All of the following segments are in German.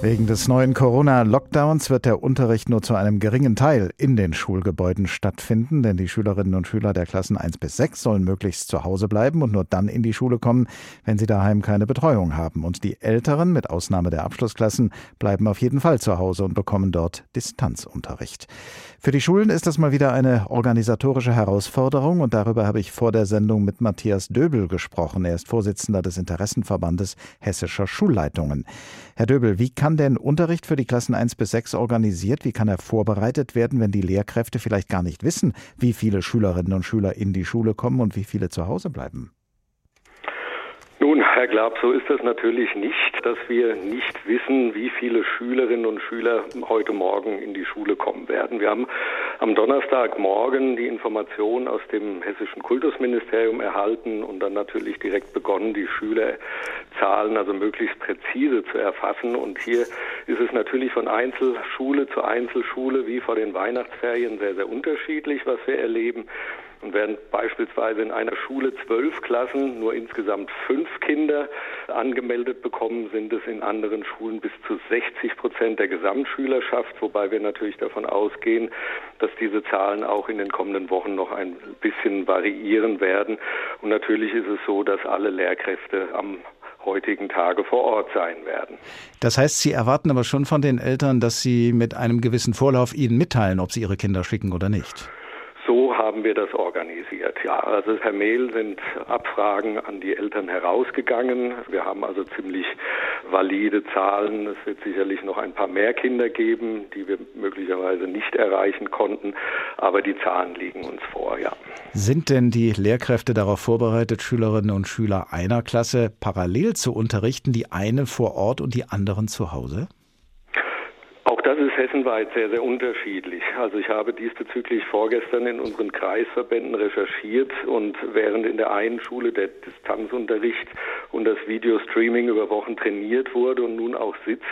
Wegen des neuen Corona-Lockdowns wird der Unterricht nur zu einem geringen Teil in den Schulgebäuden stattfinden, denn die Schülerinnen und Schüler der Klassen 1 bis 6 sollen möglichst zu Hause bleiben und nur dann in die Schule kommen, wenn sie daheim keine Betreuung haben. Und die Älteren, mit Ausnahme der Abschlussklassen, bleiben auf jeden Fall zu Hause und bekommen dort Distanzunterricht. Für die Schulen ist das mal wieder eine organisatorische Herausforderung und darüber habe ich vor der Sendung mit Matthias Döbel gesprochen. Er ist Vorsitzender des Interessenverbandes Hessischer Schulleitungen. Herr Döbel, wie kann denn Unterricht für die Klassen 1 bis 6 organisiert? Wie kann er vorbereitet werden, wenn die Lehrkräfte vielleicht gar nicht wissen, wie viele Schülerinnen und Schüler in die Schule kommen und wie viele zu Hause bleiben? Nun, Herr Glab, so ist es natürlich nicht, dass wir nicht wissen, wie viele Schülerinnen und Schüler heute Morgen in die Schule kommen werden. Wir haben am Donnerstagmorgen die Information aus dem hessischen Kultusministerium erhalten und dann natürlich direkt begonnen, die Schülerzahlen also möglichst präzise zu erfassen. Und hier ist es natürlich von Einzelschule zu Einzelschule wie vor den Weihnachtsferien sehr, sehr unterschiedlich, was wir erleben. Und während beispielsweise in einer Schule zwölf Klassen nur insgesamt fünf Kinder angemeldet bekommen, sind es in anderen Schulen bis zu 60 Prozent der Gesamtschülerschaft, wobei wir natürlich davon ausgehen, dass diese Zahlen auch in den kommenden Wochen noch ein bisschen variieren werden. Und natürlich ist es so, dass alle Lehrkräfte am heutigen Tage vor Ort sein werden. Das heißt, Sie erwarten aber schon von den Eltern, dass Sie mit einem gewissen Vorlauf Ihnen mitteilen, ob Sie Ihre Kinder schicken oder nicht. So haben wir das organisiert. Ja, also per Mail sind Abfragen an die Eltern herausgegangen. Wir haben also ziemlich valide Zahlen. Es wird sicherlich noch ein paar mehr Kinder geben, die wir möglicherweise nicht erreichen konnten, aber die Zahlen liegen uns vor, ja. Sind denn die Lehrkräfte darauf vorbereitet, Schülerinnen und Schüler einer Klasse parallel zu unterrichten, die eine vor Ort und die anderen zu Hause? Das ist hessenweit sehr, sehr unterschiedlich. Also ich habe diesbezüglich vorgestern in unseren Kreisverbänden recherchiert und während in der einen Schule der Distanzunterricht und das Videostreaming über Wochen trainiert wurde und nun auch sitzt,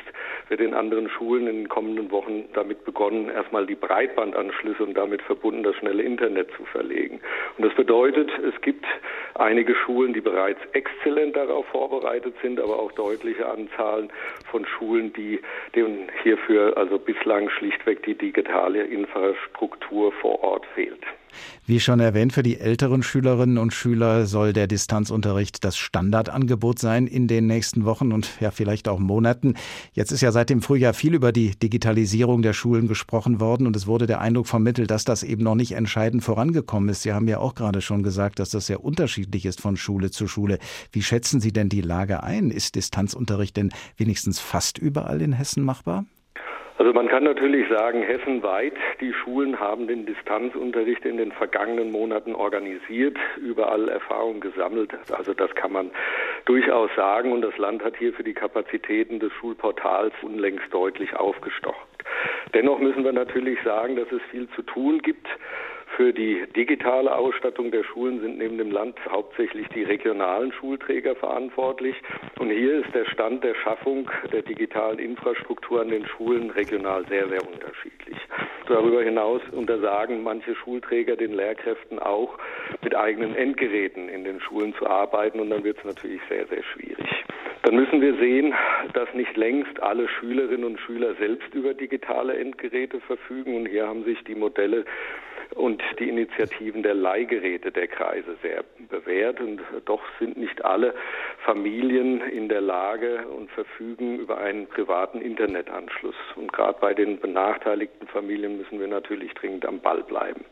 wird in anderen Schulen in den kommenden Wochen damit begonnen, erstmal die Breitbandanschlüsse und damit verbunden das schnelle Internet zu verlegen. Und das bedeutet, es gibt einige Schulen, die bereits exzellent darauf vorbereitet sind, aber auch deutliche Anzahlen von Schulen, die dem hierfür also bislang schlichtweg die digitale Infrastruktur vor Ort fehlt. Wie schon erwähnt, für die älteren Schülerinnen und Schüler soll der Distanzunterricht das Standardangebot sein in den nächsten Wochen und ja vielleicht auch Monaten. Jetzt ist ja seit dem Frühjahr viel über die Digitalisierung der Schulen gesprochen worden und es wurde der Eindruck vermittelt, dass das eben noch nicht entscheidend vorangekommen ist. Sie haben ja auch gerade schon gesagt, dass das sehr unterschiedlich ist von Schule zu Schule. Wie schätzen Sie denn die Lage ein? Ist Distanzunterricht denn wenigstens fast überall in Hessen machbar? Also man kann natürlich sagen, hessenweit, die Schulen haben den Distanzunterricht in den vergangenen Monaten organisiert, überall Erfahrung gesammelt. Also das kann man durchaus sagen und das Land hat hier für die Kapazitäten des Schulportals unlängst deutlich aufgestockt. Dennoch müssen wir natürlich sagen, dass es viel zu tun gibt. Für die digitale Ausstattung der Schulen sind neben dem Land hauptsächlich die regionalen Schulträger verantwortlich. Und hier ist der Stand der Schaffung der digitalen Infrastruktur an den Schulen regional sehr, sehr unterschiedlich. Darüber hinaus untersagen manche Schulträger den Lehrkräften auch, mit eigenen Endgeräten in den Schulen zu arbeiten. Und dann wird es natürlich sehr, sehr schwierig. Dann müssen wir sehen, dass nicht längst alle Schülerinnen und Schüler selbst über digitale Endgeräte verfügen. Und hier haben sich die Modelle und die Initiativen der Leihgeräte der Kreise sehr bewährt. Und doch sind nicht alle Familien in der Lage und verfügen über einen privaten Internetanschluss. Und gerade bei den benachteiligten Familien müssen wir natürlich dringend am Ball bleiben.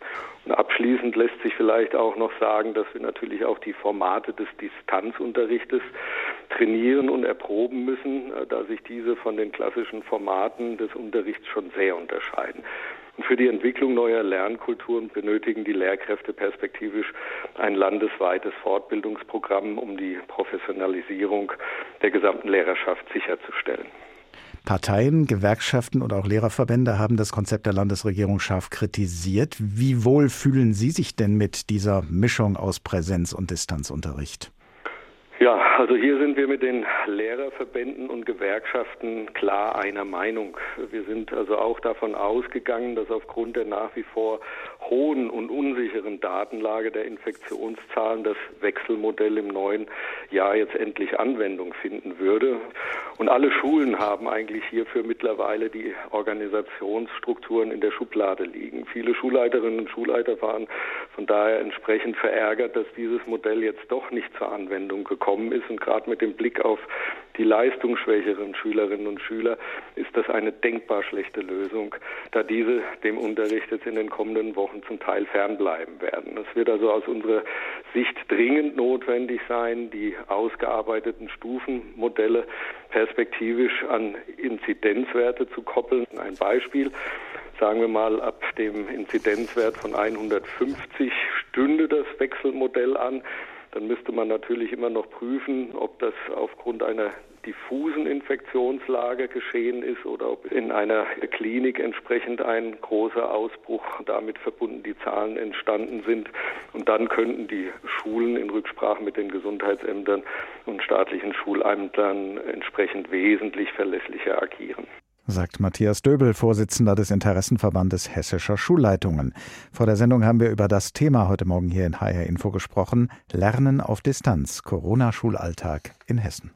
Und abschließend lässt sich vielleicht auch noch sagen, dass wir natürlich auch die Formate des Distanzunterrichtes trainieren und erproben müssen, da sich diese von den klassischen Formaten des Unterrichts schon sehr unterscheiden. Und für die Entwicklung neuer Lernkulturen benötigen die Lehrkräfte perspektivisch ein landesweites Fortbildungsprogramm, um die Professionalisierung der gesamten Lehrerschaft sicherzustellen. Parteien, Gewerkschaften und auch Lehrerverbände haben das Konzept der Landesregierung scharf kritisiert. Wie wohl fühlen Sie sich denn mit dieser Mischung aus Präsenz- und Distanzunterricht? Ja, also hier sind wir mit den Lehrerverbänden und Gewerkschaften klar einer Meinung. Wir sind also auch davon ausgegangen, dass aufgrund der nach wie vor hohen und unsicheren Datenlage der Infektionszahlen das Wechselmodell im neuen Jahr jetzt endlich Anwendung finden würde. Und alle Schulen haben eigentlich hierfür mittlerweile die Organisationsstrukturen in der Schublade liegen. Viele Schulleiterinnen und Schulleiter waren von daher entsprechend verärgert, dass dieses Modell jetzt doch nicht zur Anwendung gekommen ist. Und gerade mit dem Blick auf die leistungsschwächeren Schülerinnen und Schüler ist das eine denkbar schlechte Lösung, da diese dem Unterricht jetzt in den kommenden Wochen zum Teil fernbleiben werden. Es wird also aus unserer Sicht dringend notwendig sein, die ausgearbeiteten Stufenmodelle perspektivisch an Inzidenzwerte zu koppeln. Ein Beispiel sagen wir mal, ab dem Inzidenzwert von 150 stünde das Wechselmodell an dann müsste man natürlich immer noch prüfen, ob das aufgrund einer diffusen Infektionslage geschehen ist oder ob in einer Klinik entsprechend ein großer Ausbruch damit verbunden die Zahlen entstanden sind. Und dann könnten die Schulen in Rücksprache mit den Gesundheitsämtern und staatlichen Schulämtern entsprechend wesentlich verlässlicher agieren sagt Matthias Döbel, Vorsitzender des Interessenverbandes hessischer Schulleitungen. Vor der Sendung haben wir über das Thema heute Morgen hier in HR Info gesprochen: Lernen auf Distanz, Corona-Schulalltag in Hessen.